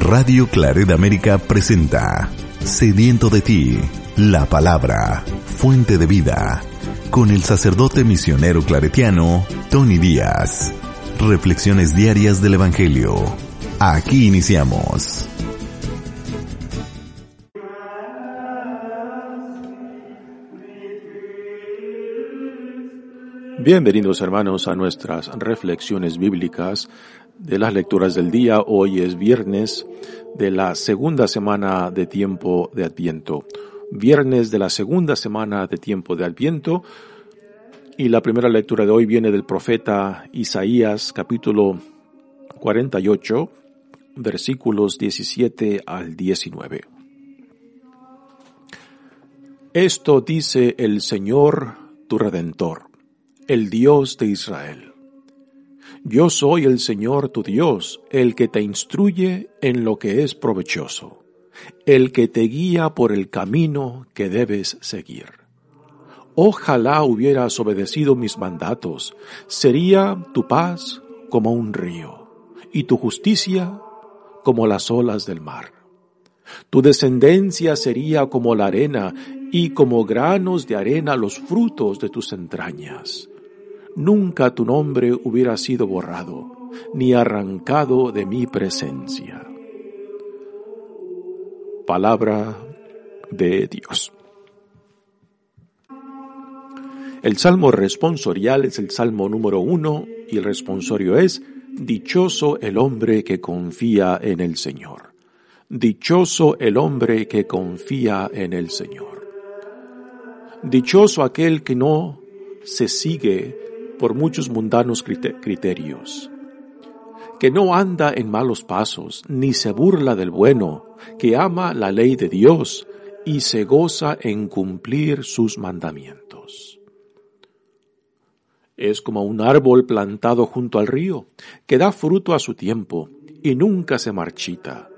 Radio Claret América presenta Sediento de ti, la palabra, fuente de vida, con el sacerdote misionero claretiano Tony Díaz. Reflexiones diarias del Evangelio. Aquí iniciamos. Bienvenidos hermanos a nuestras reflexiones bíblicas de las lecturas del día. Hoy es viernes de la segunda semana de tiempo de Adviento. Viernes de la segunda semana de tiempo de Adviento. Y la primera lectura de hoy viene del profeta Isaías capítulo 48 versículos 17 al 19. Esto dice el Señor tu Redentor el Dios de Israel. Yo soy el Señor tu Dios, el que te instruye en lo que es provechoso, el que te guía por el camino que debes seguir. Ojalá hubieras obedecido mis mandatos, sería tu paz como un río, y tu justicia como las olas del mar. Tu descendencia sería como la arena, y como granos de arena los frutos de tus entrañas nunca tu nombre hubiera sido borrado, ni arrancado de mi presencia. Palabra de Dios. El salmo responsorial es el salmo número uno y el responsorio es, Dichoso el hombre que confía en el Señor. Dichoso el hombre que confía en el Señor. Dichoso aquel que no se sigue por muchos mundanos criterios, que no anda en malos pasos, ni se burla del bueno, que ama la ley de Dios y se goza en cumplir sus mandamientos. Es como un árbol plantado junto al río, que da fruto a su tiempo y nunca se marchita.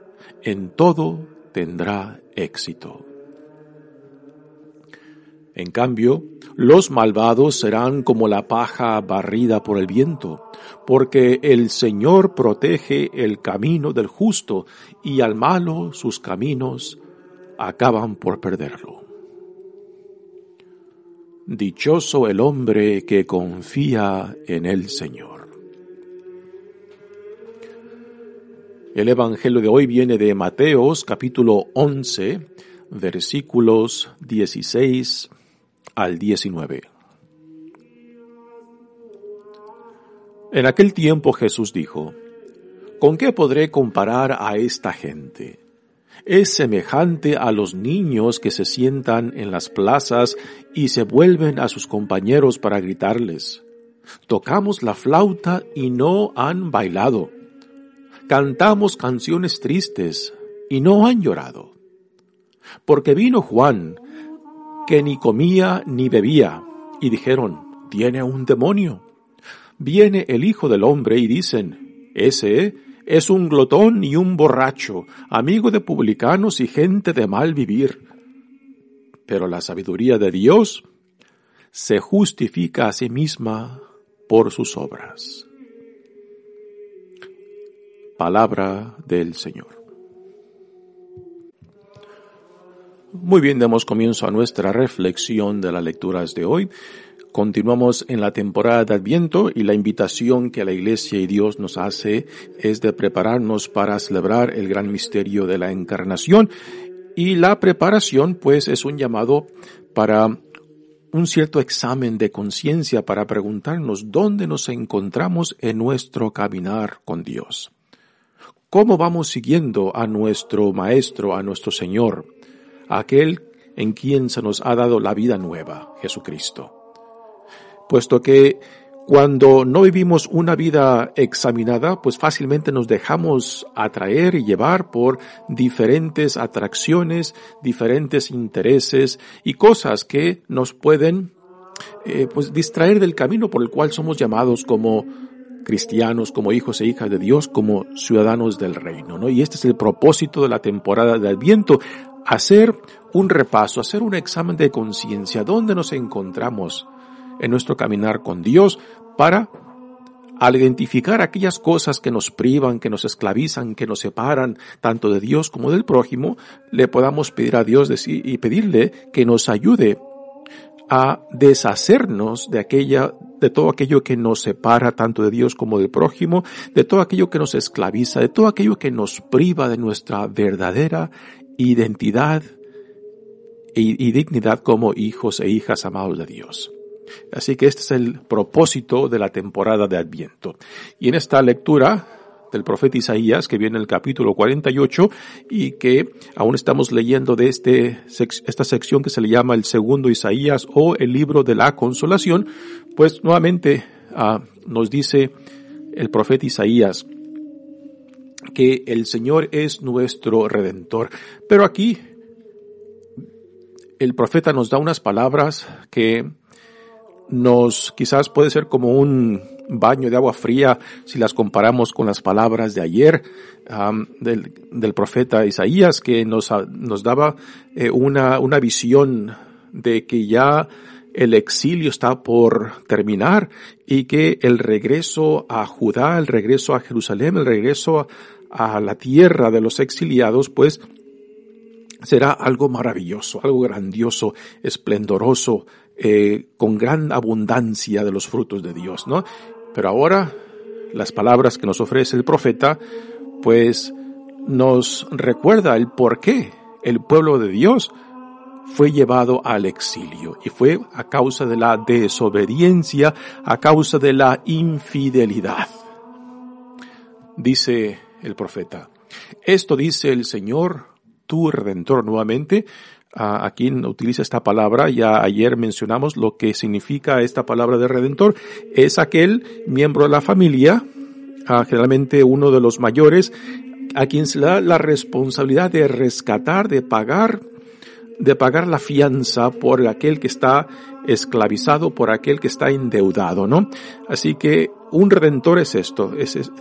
En todo tendrá éxito. En cambio, los malvados serán como la paja barrida por el viento, porque el Señor protege el camino del justo y al malo sus caminos acaban por perderlo. Dichoso el hombre que confía en el Señor. El Evangelio de hoy viene de Mateos capítulo 11, versículos 16 al 19. En aquel tiempo Jesús dijo, ¿Con qué podré comparar a esta gente? Es semejante a los niños que se sientan en las plazas y se vuelven a sus compañeros para gritarles. Tocamos la flauta y no han bailado. Cantamos canciones tristes y no han llorado. Porque vino Juan, que ni comía ni bebía, y dijeron, tiene un demonio. Viene el Hijo del Hombre y dicen, ese es un glotón y un borracho, amigo de publicanos y gente de mal vivir. Pero la sabiduría de Dios se justifica a sí misma por sus obras. Palabra del Señor. Muy bien, damos comienzo a nuestra reflexión de las lecturas de hoy. Continuamos en la temporada de Adviento y la invitación que la Iglesia y Dios nos hace es de prepararnos para celebrar el gran misterio de la encarnación y la preparación pues es un llamado para un cierto examen de conciencia para preguntarnos dónde nos encontramos en nuestro caminar con Dios. ¿Cómo vamos siguiendo a nuestro Maestro, a nuestro Señor? Aquel en quien se nos ha dado la vida nueva, Jesucristo. Puesto que cuando no vivimos una vida examinada, pues fácilmente nos dejamos atraer y llevar por diferentes atracciones, diferentes intereses y cosas que nos pueden eh, pues distraer del camino por el cual somos llamados como cristianos, como hijos e hijas de Dios, como ciudadanos del reino, ¿no? Y este es el propósito de la temporada de Adviento, hacer un repaso, hacer un examen de conciencia, dónde nos encontramos en nuestro caminar con Dios para al identificar aquellas cosas que nos privan, que nos esclavizan, que nos separan tanto de Dios como del prójimo, le podamos pedir a Dios y pedirle que nos ayude a deshacernos de aquella, de todo aquello que nos separa tanto de Dios como del prójimo, de todo aquello que nos esclaviza, de todo aquello que nos priva de nuestra verdadera identidad y, dignidad como hijos e hijas amados de Dios. Así que este es el propósito de la temporada de Adviento. Y en esta lectura del profeta Isaías, que viene en el capítulo 48 y que aún estamos leyendo de este, esta sección que se le llama el segundo Isaías o el libro de la consolación, pues nuevamente ah, nos dice el profeta Isaías que el Señor es nuestro redentor. Pero aquí el profeta nos da unas palabras que nos quizás puede ser como un baño de agua fría si las comparamos con las palabras de ayer del, del, profeta Isaías que nos, nos daba eh, una, una visión de que ya el exilio está por terminar y que el regreso a Judá, el regreso a Jerusalén, el regreso a la tierra de los exiliados, pues será algo maravilloso, algo grandioso, esplendoroso, eh, con gran abundancia de los frutos de Dios, ¿no? Pero ahora, las palabras que nos ofrece el profeta, pues nos recuerda el por qué el pueblo de Dios fue llevado al exilio y fue a causa de la desobediencia, a causa de la infidelidad. Dice el profeta, esto dice el Señor, tu redentor nuevamente, a, quien utiliza esta palabra, ya ayer mencionamos lo que significa esta palabra de redentor, es aquel miembro de la familia, generalmente uno de los mayores, a quien se le da la responsabilidad de rescatar, de pagar, de pagar la fianza por aquel que está esclavizado, por aquel que está endeudado, ¿no? Así que un redentor es esto,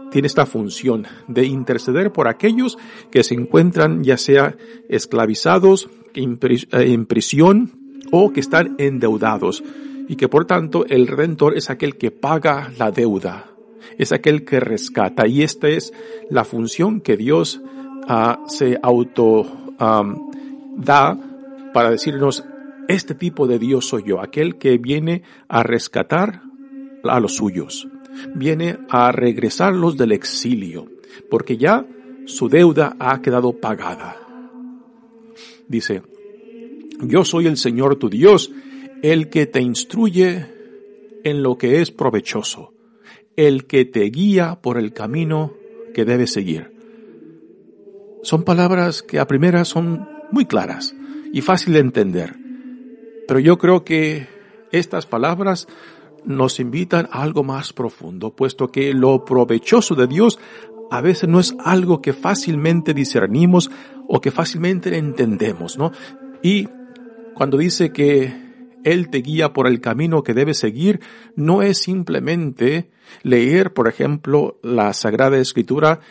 tiene esta función de interceder por aquellos que se encuentran ya sea esclavizados, eh, en prisión o que están endeudados y que por tanto el redentor es aquel que paga la deuda, es aquel que rescata y esta es la función que Dios uh, se auto da para decirnos este tipo de Dios soy yo, aquel que viene a rescatar a los suyos viene a regresarlos del exilio, porque ya su deuda ha quedado pagada. Dice, yo soy el Señor tu Dios, el que te instruye en lo que es provechoso, el que te guía por el camino que debes seguir. Son palabras que a primera son muy claras y fácil de entender, pero yo creo que estas palabras nos invitan a algo más profundo, puesto que lo provechoso de Dios a veces no es algo que fácilmente discernimos o que fácilmente entendemos, ¿no? Y cuando dice que Él te guía por el camino que debes seguir, no es simplemente leer, por ejemplo, la Sagrada Escritura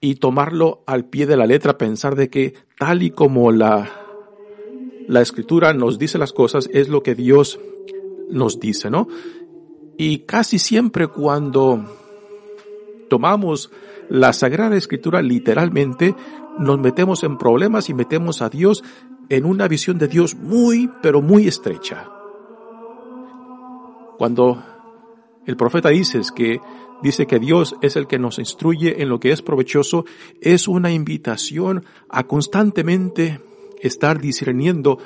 y tomarlo al pie de la letra, pensar de que tal y como la, la Escritura nos dice las cosas, es lo que Dios nos dice, ¿no? Y casi siempre cuando tomamos la Sagrada Escritura literalmente, nos metemos en problemas y metemos a Dios en una visión de Dios muy, pero muy estrecha. Cuando el profeta dice que dice que Dios es el que nos instruye en lo que es provechoso, es una invitación a constantemente estar discerniendo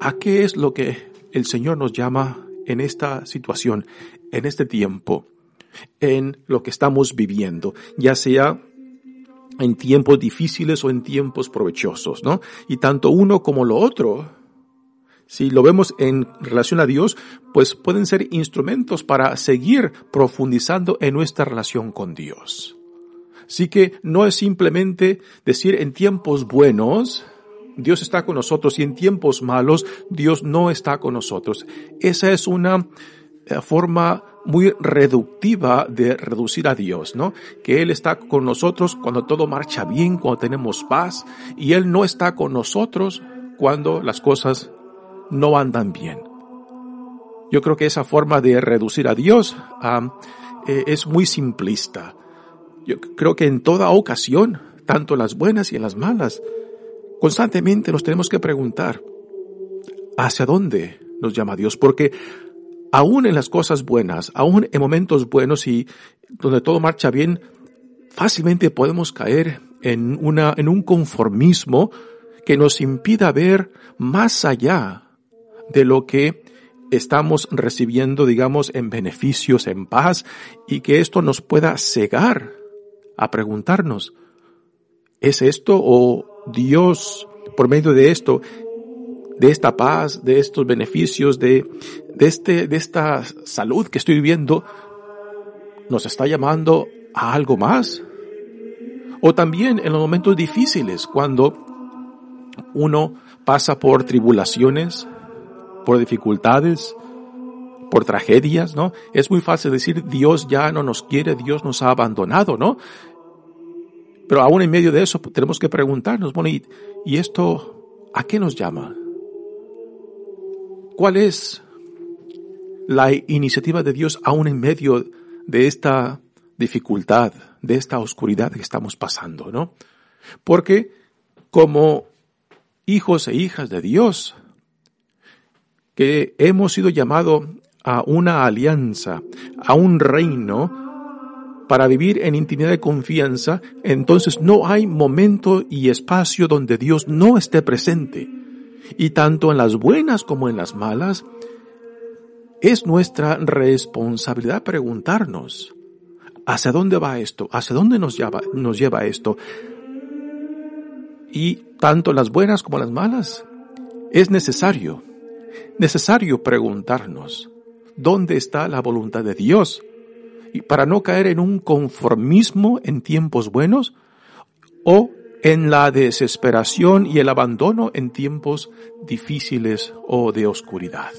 a qué es lo que el Señor nos llama en esta situación, en este tiempo, en lo que estamos viviendo, ya sea en tiempos difíciles o en tiempos provechosos, ¿no? Y tanto uno como lo otro, si lo vemos en relación a Dios, pues pueden ser instrumentos para seguir profundizando en nuestra relación con Dios. Así que no es simplemente decir en tiempos buenos, Dios está con nosotros y en tiempos malos Dios no está con nosotros. Esa es una eh, forma muy reductiva de reducir a Dios, ¿no? Que Él está con nosotros cuando todo marcha bien, cuando tenemos paz, y Él no está con nosotros cuando las cosas no andan bien. Yo creo que esa forma de reducir a Dios eh, es muy simplista. Yo creo que en toda ocasión, tanto en las buenas y en las malas, constantemente nos tenemos que preguntar, ¿hacia dónde nos llama Dios? Porque aún en las cosas buenas, aún en momentos buenos y donde todo marcha bien, fácilmente podemos caer en una, en un conformismo que nos impida ver más allá de lo que estamos recibiendo, digamos, en beneficios, en paz, y que esto nos pueda cegar a preguntarnos, ¿es esto o Dios, por medio de esto, de esta paz, de estos beneficios, de, de este, de esta salud que estoy viviendo, nos está llamando a algo más? O también en los momentos difíciles, cuando uno pasa por tribulaciones, por dificultades, por tragedias, ¿no? Es muy fácil decir Dios ya no nos quiere, Dios nos ha abandonado, ¿no? Pero aún en medio de eso tenemos que preguntarnos, bueno, ¿y, ¿y esto a qué nos llama? ¿Cuál es la iniciativa de Dios aún en medio de esta dificultad, de esta oscuridad que estamos pasando, ¿no? Porque como hijos e hijas de Dios, que hemos sido llamados a una alianza, a un reino, para vivir en intimidad de confianza, entonces no hay momento y espacio donde Dios no esté presente. Y tanto en las buenas como en las malas, es nuestra responsabilidad preguntarnos, ¿hacia dónde va esto? ¿Hacia dónde nos lleva, esto? Y tanto las buenas como las malas, es necesario, necesario preguntarnos, ¿dónde está la voluntad de Dios? Y para no caer en un conformismo en tiempos buenos o en la desesperación y el abandono en tiempos difíciles o de oscuridad.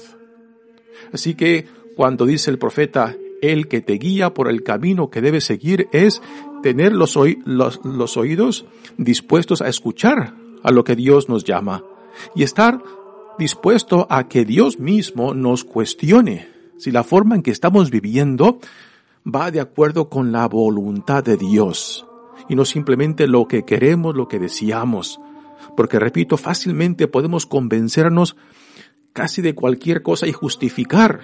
Así que cuando dice el profeta, el que te guía por el camino que debes seguir es tener los, los, oídos dispuestos a escuchar a lo que Dios nos llama y estar dispuesto a que Dios mismo nos cuestione si la forma en que estamos viviendo va de acuerdo con la voluntad de Dios y no simplemente lo que queremos, lo que deseamos. Porque repito, fácilmente podemos convencernos casi de cualquier cosa y justificar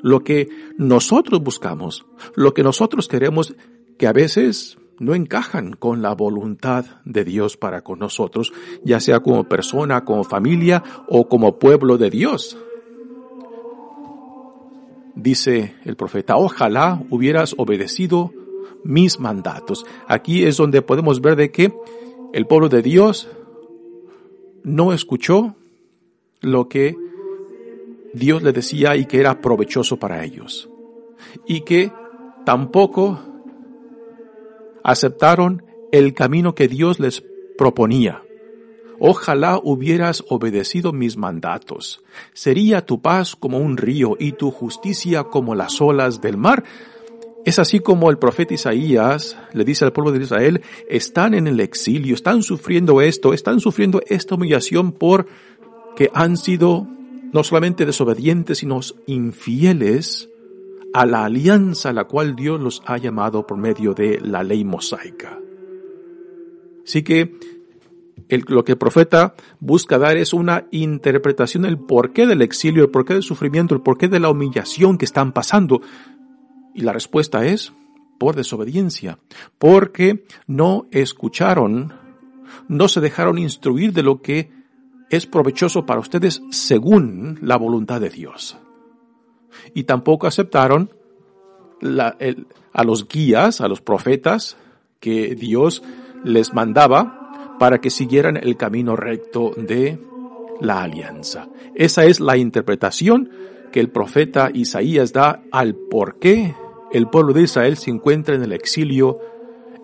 lo que nosotros buscamos, lo que nosotros queremos, que a veces no encajan con la voluntad de Dios para con nosotros, ya sea como persona, como familia o como pueblo de Dios. Dice el profeta, ojalá hubieras obedecido mis mandatos. Aquí es donde podemos ver de que el pueblo de Dios no escuchó lo que Dios le decía y que era provechoso para ellos. Y que tampoco aceptaron el camino que Dios les proponía. Ojalá hubieras obedecido mis mandatos. Sería tu paz como un río y tu justicia como las olas del mar. Es así como el profeta Isaías le dice al pueblo de Israel, están en el exilio, están sufriendo esto, están sufriendo esta humillación por que han sido no solamente desobedientes, sino infieles a la alianza a la cual Dios los ha llamado por medio de la ley mosaica. Así que lo que el profeta busca dar es una interpretación del porqué del exilio, el porqué del sufrimiento, el porqué de la humillación que están pasando. Y la respuesta es por desobediencia, porque no escucharon, no se dejaron instruir de lo que es provechoso para ustedes según la voluntad de Dios. Y tampoco aceptaron a los guías, a los profetas que Dios les mandaba para que siguieran el camino recto de la alianza. Esa es la interpretación que el profeta Isaías da al por qué el pueblo de Israel se encuentra en el exilio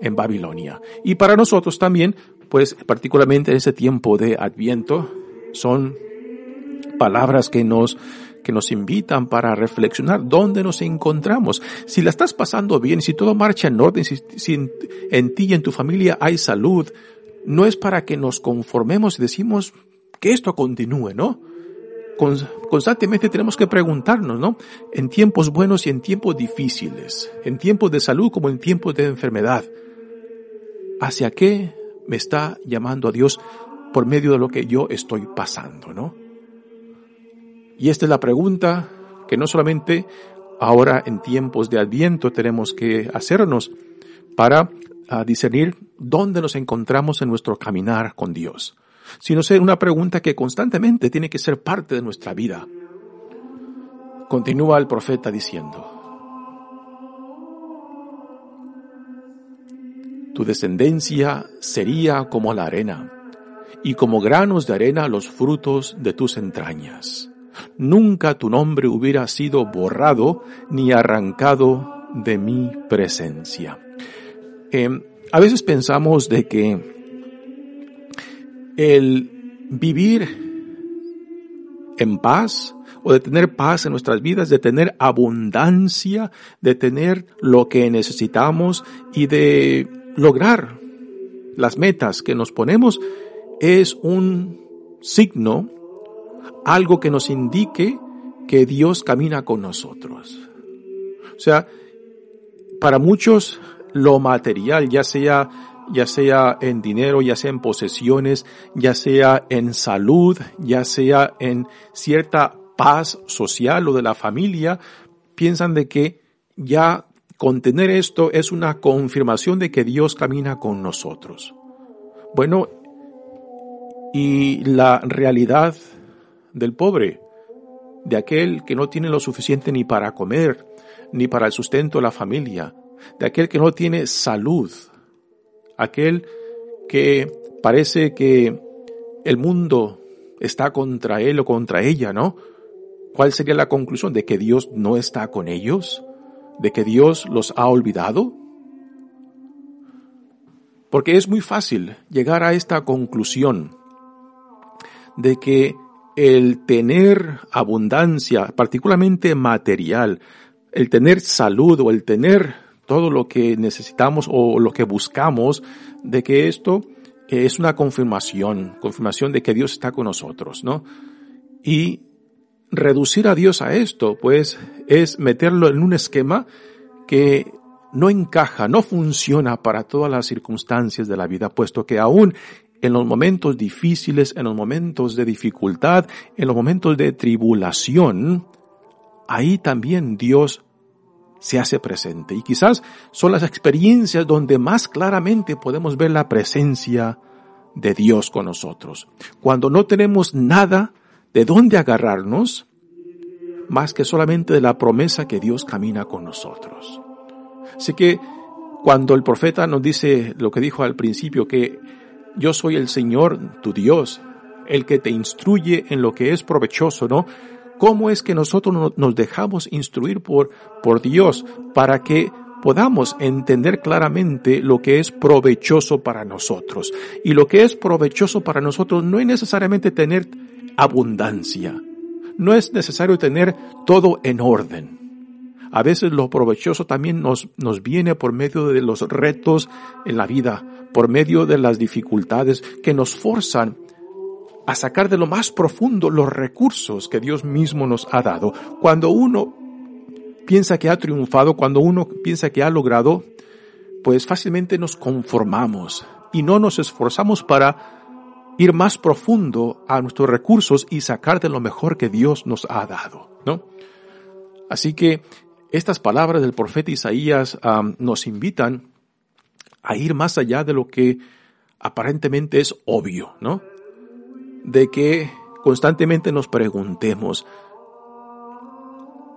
en Babilonia. Y para nosotros también, pues particularmente en ese tiempo de Adviento, son palabras que nos que nos invitan para reflexionar dónde nos encontramos. Si la estás pasando bien, si todo marcha en orden, si, en, ti y en tu familia hay salud, no es para que nos conformemos y decimos que esto continúe, ¿no? constantemente tenemos que preguntarnos, ¿no? En tiempos buenos y en tiempos difíciles, en tiempos de salud como en tiempos de enfermedad, ¿hacia qué me está llamando a Dios por medio de lo que yo estoy pasando, ¿no? Y esta es la pregunta que no solamente ahora en tiempos de Adviento tenemos que hacernos para ah, discernir dónde nos encontramos en nuestro caminar con Dios, sino ser una pregunta que constantemente tiene que ser parte de nuestra vida. Continúa el profeta diciendo, tu descendencia sería como la arena, y como granos de arena los frutos de tus entrañas. Nunca tu nombre hubiera sido borrado ni arrancado de mi presencia. Em, a veces pensamos de que el vivir en paz o de tener paz en nuestras vidas, de tener abundancia, de tener lo que necesitamos y de lograr las metas que nos ponemos es un signo, algo que nos indique que Dios camina con nosotros. O sea, para muchos lo material, ya sea ya sea en dinero, ya sea en posesiones, ya sea en salud, ya sea en cierta paz social o de la familia, piensan de que ya con tener esto es una confirmación de que Dios camina con nosotros. Bueno, y la realidad del pobre, de aquel que no tiene lo suficiente ni para comer, ni para el sustento de la familia, de aquel que no tiene salud, aquel que parece que el mundo está contra él o contra ella, ¿no? ¿Cuál sería la conclusión? ¿De que Dios no está con ellos? ¿De que Dios los ha olvidado? Porque es muy fácil llegar a esta conclusión de que el tener abundancia, particularmente material, el tener salud o el tener todo lo que necesitamos o lo que buscamos, de que esto es una confirmación, confirmación de que Dios está con nosotros, ¿no? Y reducir a Dios a esto, pues, es meterlo en un esquema que no encaja, no funciona para todas las circunstancias de la vida, puesto que aún en los momentos difíciles, en los momentos de dificultad, en los momentos de tribulación, ahí también Dios se hace presente. Y quizás son las experiencias donde más claramente podemos ver la presencia de Dios con nosotros. Cuando no tenemos nada de dónde agarrarnos, más que solamente de la promesa que Dios camina con nosotros. Así que cuando el profeta nos dice lo que dijo al principio, que yo soy el Señor, tu Dios, el que te instruye en lo que es provechoso, ¿no? ¿Cómo es que nosotros nos dejamos instruir por, por Dios para que podamos entender claramente lo que es provechoso para nosotros? Y lo que es provechoso para nosotros no es necesariamente tener abundancia, no es necesario tener todo en orden. A veces lo provechoso también nos, nos viene por medio de los retos en la vida, por medio de las dificultades que nos forzan a sacar de lo más profundo los recursos que Dios mismo nos ha dado. Cuando uno piensa que ha triunfado, cuando uno piensa que ha logrado, pues fácilmente nos conformamos y no nos esforzamos para ir más profundo a nuestros recursos y sacar de lo mejor que Dios nos ha dado, ¿no? Así que estas palabras del profeta Isaías nos invitan a ir más allá de lo que aparentemente es obvio, ¿no? De que constantemente nos preguntemos,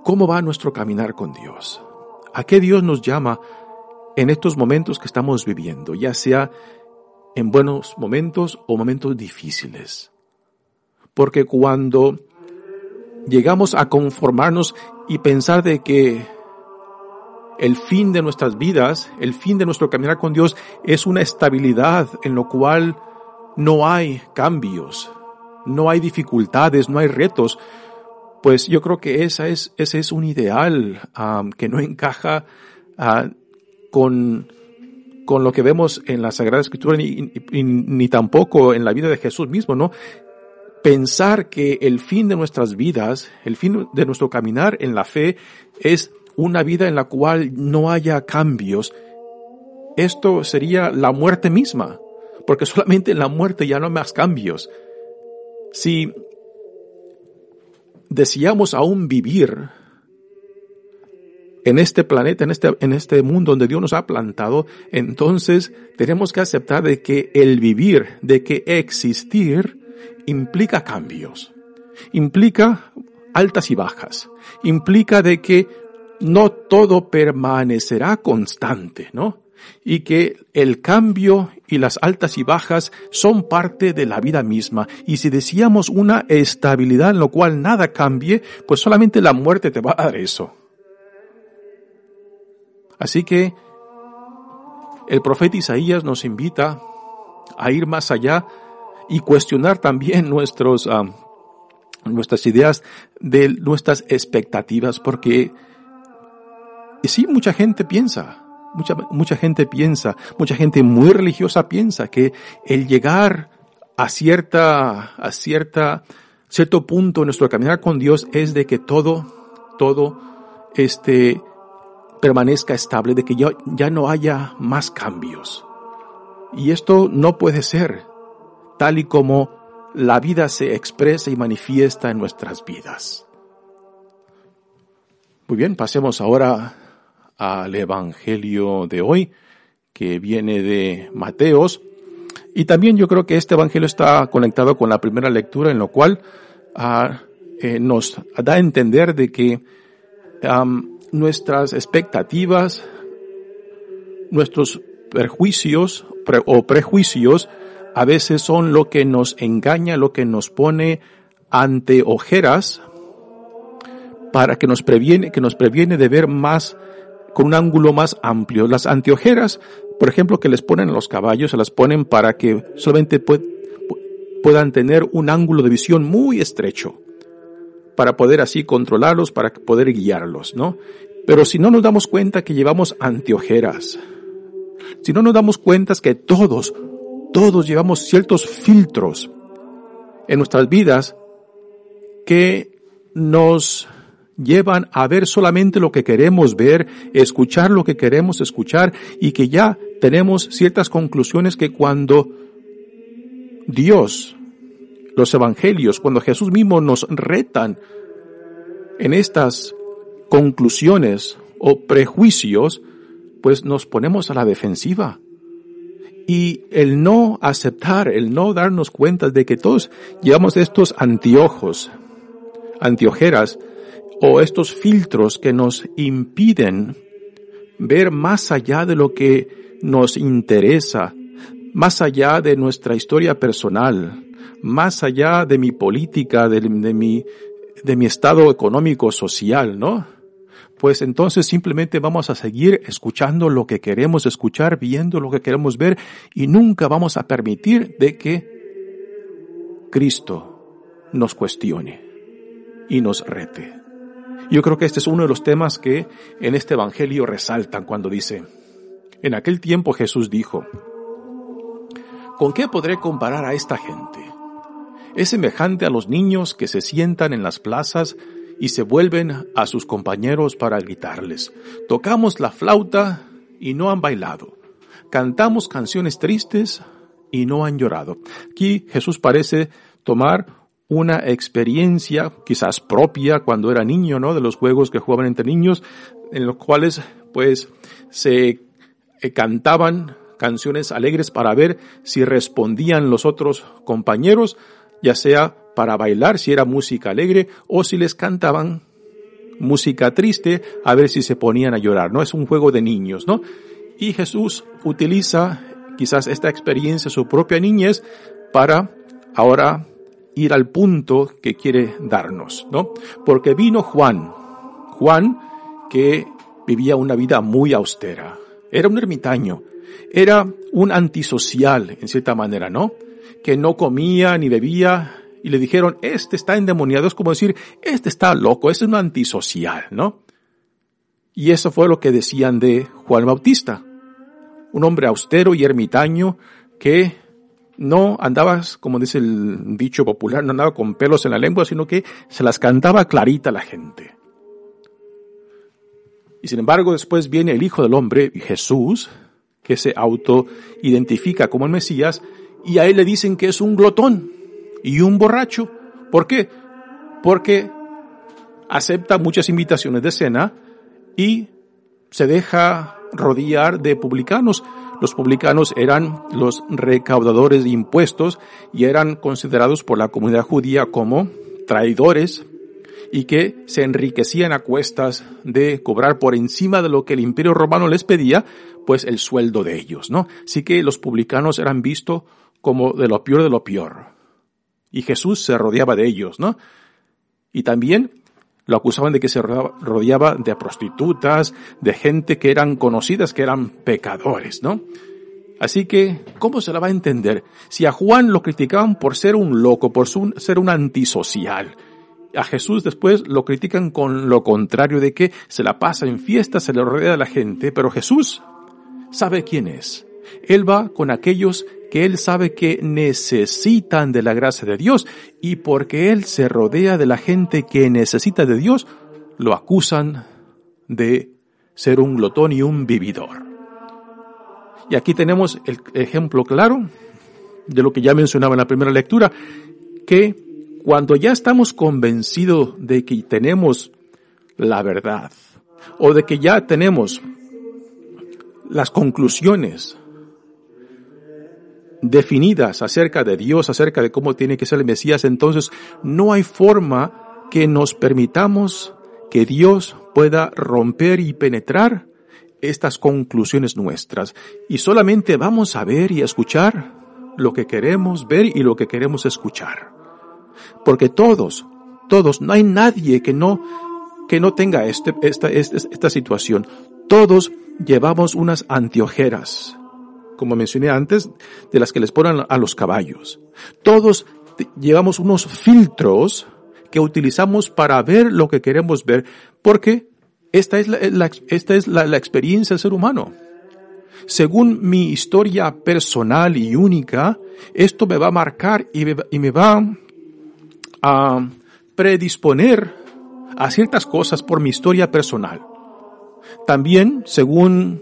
¿cómo va nuestro caminar con Dios? ¿A qué Dios nos llama en estos momentos que estamos viviendo, ya sea en buenos momentos o momentos difíciles? Porque cuando llegamos a conformarnos y pensar de que el fin de nuestras vidas, el fin de nuestro caminar con Dios es una estabilidad en lo cual no hay cambios, no hay dificultades, no hay retos, pues yo creo que esa es, ese es un ideal que no encaja ah, con, con lo que vemos en la Sagrada Escritura ni, ni, tampoco en la vida de Jesús mismo, ¿no? pensar que el fin de nuestras vidas, el fin de nuestro caminar en la fe es una vida en la cual no haya cambios, esto sería la muerte misma, porque solamente en la muerte ya no hay más cambios. Si deseamos aún vivir en este planeta, en este, en este mundo donde Dios nos ha plantado, entonces tenemos que aceptar de que el vivir, de que existir, implica cambios, implica altas y bajas, implica de que no todo permanecerá constante, ¿no? Y que el cambio y las altas y bajas son parte de la vida misma. Y si decíamos una estabilidad en lo cual nada cambie, pues solamente la muerte te va a dar eso. Así que el profeta Isaías nos invita a ir más allá y cuestionar también nuestros, ah, nuestras ideas de nuestras expectativas, porque sí, mucha gente piensa, mucha, mucha gente piensa, mucha gente muy religiosa piensa que el llegar a cierta, a cierta, cierto punto en nuestro caminar con Dios es de que todo, todo, este, permanezca estable, de que ya, ya no haya más cambios. Y esto no puede ser, tal y como la vida se expresa y manifiesta en nuestras vidas. Muy bien, pasemos ahora al Evangelio de hoy, que viene de Mateos. Y también yo creo que este Evangelio está conectado con la primera lectura, en lo cual ah, eh, nos da a entender de que nuestras expectativas, nuestros perjuicios o prejuicios a veces son lo que nos engaña, lo que nos pone ante ojeras para que nos previene, que nos previene de ver más con un ángulo más amplio. Las anteojeras, por ejemplo, que les ponen a los caballos, se las ponen para que solamente puedan tener un ángulo de visión muy estrecho para poder así controlarlos, para poder guiarlos, ¿no? Pero si no nos damos cuenta que llevamos anteojeras, si no nos damos cuenta que todos, todos llevamos ciertos filtros en nuestras vidas que nos llevan a ver solamente lo que queremos ver, escuchar lo que queremos escuchar y que ya tenemos ciertas conclusiones que cuando Dios los evangelios, cuando Jesús mismo nos retan en estas conclusiones o prejuicios, pues nos ponemos a la defensiva. Y el no aceptar, el no darnos cuenta de que todos llevamos estos anteojos, anteojeras, o estos filtros que nos impiden ver más allá de lo que nos interesa, más allá de nuestra historia personal, más allá de mi política, de, mi, mi estado económico, social, ¿no? Pues entonces simplemente vamos a seguir escuchando lo que queremos escuchar, viendo lo que queremos ver y nunca vamos a permitir de que Cristo nos cuestione y nos rete. Yo creo que este es uno de los temas que en este Evangelio resaltan cuando dice, en aquel tiempo Jesús dijo, ¿con qué podré comparar a esta gente? es semejante a los niños que se sientan en las plazas y se vuelven a sus compañeros para gritarles. Tocamos la flauta y no han bailado. Cantamos canciones tristes y no han llorado. Aquí Jesús parece tomar una experiencia quizás propia cuando era niño, ¿no? De los juegos que jugaban entre niños, en los cuales pues se eh, cantaban canciones alegres para ver si respondían los otros compañeros ya sea para bailar si era música alegre o si les cantaban música triste a ver si se ponían a llorar, ¿no? Es un juego de niños, ¿no? Y Jesús utiliza quizás esta experiencia, su propia niñez, para ahora ir al punto que quiere darnos, ¿no? Porque vino Juan, Juan que vivía una vida muy austera, era un ermitaño, era un antisocial en cierta manera, ¿no? que no comía ni bebía y le dijeron, este está endemoniado, es como decir, este está loco, este es un antisocial, ¿no? Y eso fue lo que decían de Juan Bautista, un hombre austero y ermitaño que no andaba, como dice el dicho popular, no andaba con pelos en la lengua, sino que se las cantaba clarita la gente. Y sin embargo, después viene el Hijo del Hombre, Jesús, que se auto-identifica como el Mesías, y a él le dicen que es un glotón y un borracho. ¿Por qué? Porque acepta muchas invitaciones de cena y se deja rodear de publicanos. Los publicanos eran los recaudadores de impuestos y eran considerados por la comunidad judía como traidores y que se enriquecían a cuestas de cobrar por encima de lo que el imperio romano les pedía, pues el sueldo de ellos, ¿no? Así que los publicanos eran vistos como de lo peor de lo peor. Y Jesús se rodeaba de ellos, ¿no? Y también lo acusaban de que se rodeaba de prostitutas, de gente que eran conocidas, que eran pecadores, ¿no? Así que, ¿cómo se la va a entender? Si a Juan lo criticaban por ser un loco, por ser un antisocial, a Jesús después lo critican con lo contrario de que se la pasa en fiestas, se le rodea a la gente, pero Jesús sabe quién es. Él va con aquellos que él sabe que necesitan de la gracia de Dios y porque él se rodea de la gente que necesita de Dios, lo acusan de ser un glotón y un vividor. Y aquí tenemos el ejemplo claro de lo que ya mencionaba en la primera lectura, que cuando ya estamos convencidos de que tenemos la verdad o de que ya tenemos las conclusiones definidas acerca de Dios, acerca de cómo tiene que ser el Mesías, entonces no hay forma que nos permitamos que Dios pueda romper y penetrar estas conclusiones nuestras. Y solamente vamos a ver y a escuchar lo que queremos ver y lo que queremos escuchar. Porque todos, todos, no hay nadie que no, que no tenga este, esta, esta, esta situación. Todos llevamos unas antiojeras, como mencioné antes, de las que les ponen a los caballos. Todos llevamos unos filtros que utilizamos para ver lo que queremos ver, porque esta es la, esta es la, experiencia del ser humano. Según mi historia personal y única, esto me va a marcar y me va a predisponer a ciertas cosas por mi historia personal. También, según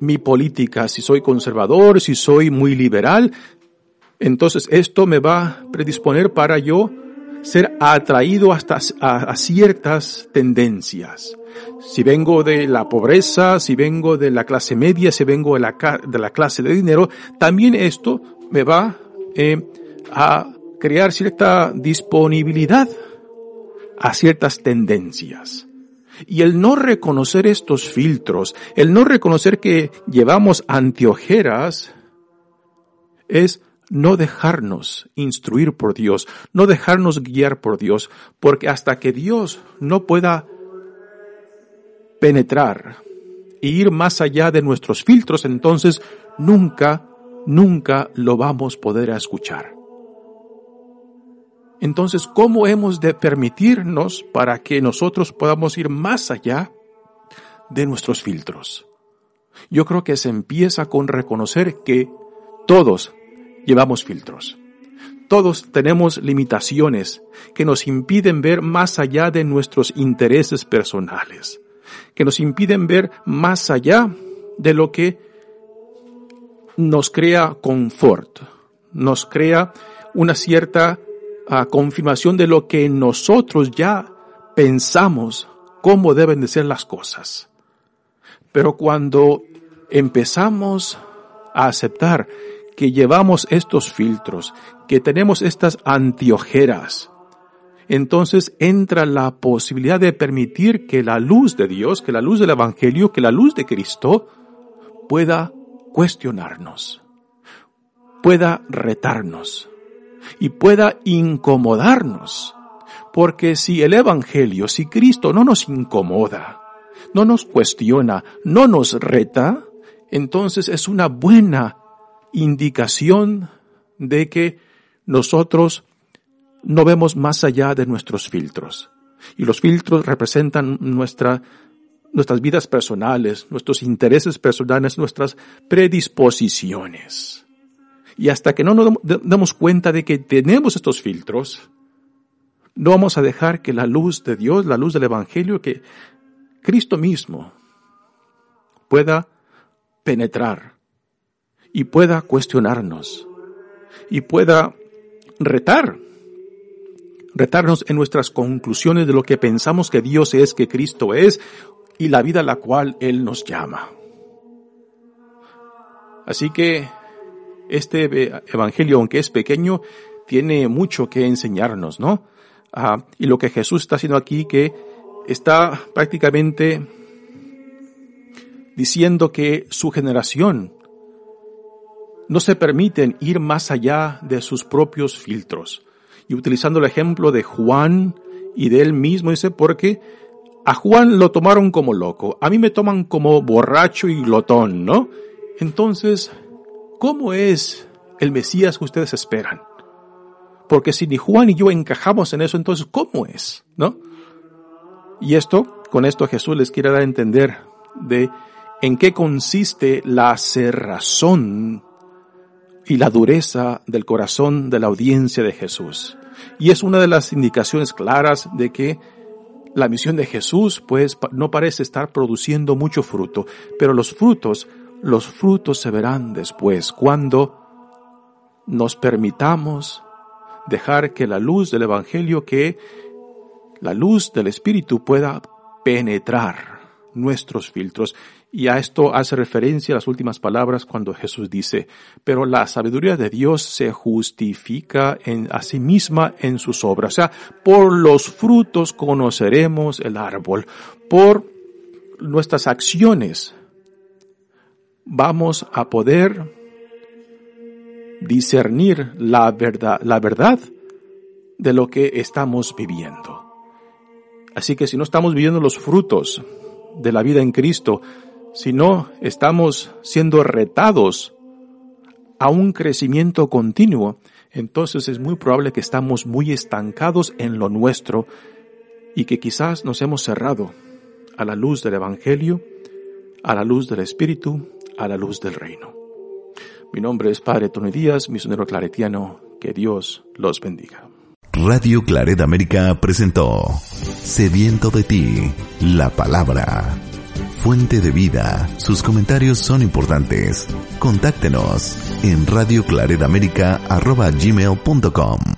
mi política, si soy conservador, si soy muy liberal, entonces esto me va a predisponer para yo ser atraído hasta a, ciertas tendencias. Si vengo de la pobreza, si vengo de la clase media, si vengo de la, de la clase de dinero, también esto me va eh, a crear cierta disponibilidad a ciertas tendencias. Y el no reconocer estos filtros, el no reconocer que llevamos anteojeras, es no dejarnos instruir por Dios, no dejarnos guiar por Dios, porque hasta que Dios no pueda penetrar e ir más allá de nuestros filtros, entonces nunca, nunca lo vamos a poder escuchar. Entonces, ¿cómo hemos de permitirnos para que nosotros podamos ir más allá de nuestros filtros? Yo creo que se empieza con reconocer que todos llevamos filtros. Todos tenemos limitaciones que nos impiden ver más allá de nuestros intereses personales, que nos impiden ver más allá de lo que nos crea confort, nos crea una cierta a confirmación de lo que nosotros ya pensamos cómo deben de ser las cosas. Pero cuando empezamos a aceptar que llevamos estos filtros, que tenemos estas antiojeras, entonces entra la posibilidad de permitir que la luz de Dios, que la luz del Evangelio, que la luz de Cristo pueda cuestionarnos, pueda retarnos, y pueda incomodarnos. Porque si el Evangelio, si Cristo no nos incomoda, no nos cuestiona, no nos reta, entonces es una buena indicación de que nosotros no vemos más allá de nuestros filtros. Y los filtros representan nuestra, nuestras vidas personales, nuestros intereses personales, nuestras predisposiciones. Y hasta que no nos damos cuenta de que tenemos estos filtros, no vamos a dejar que la luz de Dios, la luz del Evangelio, que Cristo mismo pueda penetrar y pueda cuestionarnos y pueda retar, retarnos en nuestras conclusiones de lo que pensamos que Dios es, que Cristo es y la vida a la cual Él nos llama. Así que este Evangelio, aunque es pequeño, tiene mucho que enseñarnos, ¿no? Ah, y lo que Jesús está haciendo aquí, que está prácticamente diciendo que su generación no se permiten ir más allá de sus propios filtros. Y utilizando el ejemplo de Juan y de él mismo, dice, porque a Juan lo tomaron como loco, a mí me toman como borracho y glotón, ¿no? Entonces, ¿cómo es el Mesías que ustedes esperan? Porque si ni Juan y yo encajamos en eso, entonces ¿cómo es? ¿No? Y esto, con esto Jesús les quiere dar a entender de en qué consiste la cerrazón y la dureza del corazón de la audiencia de Jesús. Y es una de las indicaciones claras de que la misión de Jesús pues no parece estar produciendo mucho fruto, pero los frutos, los frutos se verán después cuando nos permitamos dejar que la luz del Evangelio, que la luz del Espíritu pueda penetrar nuestros filtros. Y a esto hace referencia las últimas palabras cuando Jesús dice, pero la sabiduría de Dios se justifica en, a sí misma en sus obras. O sea, por los frutos conoceremos el árbol. Por nuestras acciones vamos a poder discernir la verdad, la verdad de lo que estamos viviendo. Así que si no estamos viviendo los frutos de la vida en Cristo, si no estamos siendo retados a un crecimiento continuo, entonces es muy probable que estamos muy estancados en lo nuestro y que quizás nos hemos cerrado a la luz del Evangelio, a la luz del Espíritu, a la luz del Reino. Mi nombre es Padre Tony Díaz, misionero claretiano. Que Dios los bendiga. Radio Claret América presentó Sediento de ti, la palabra. Fuente de vida. Sus comentarios son importantes. Contáctenos en radioclaredamerica.gmail.com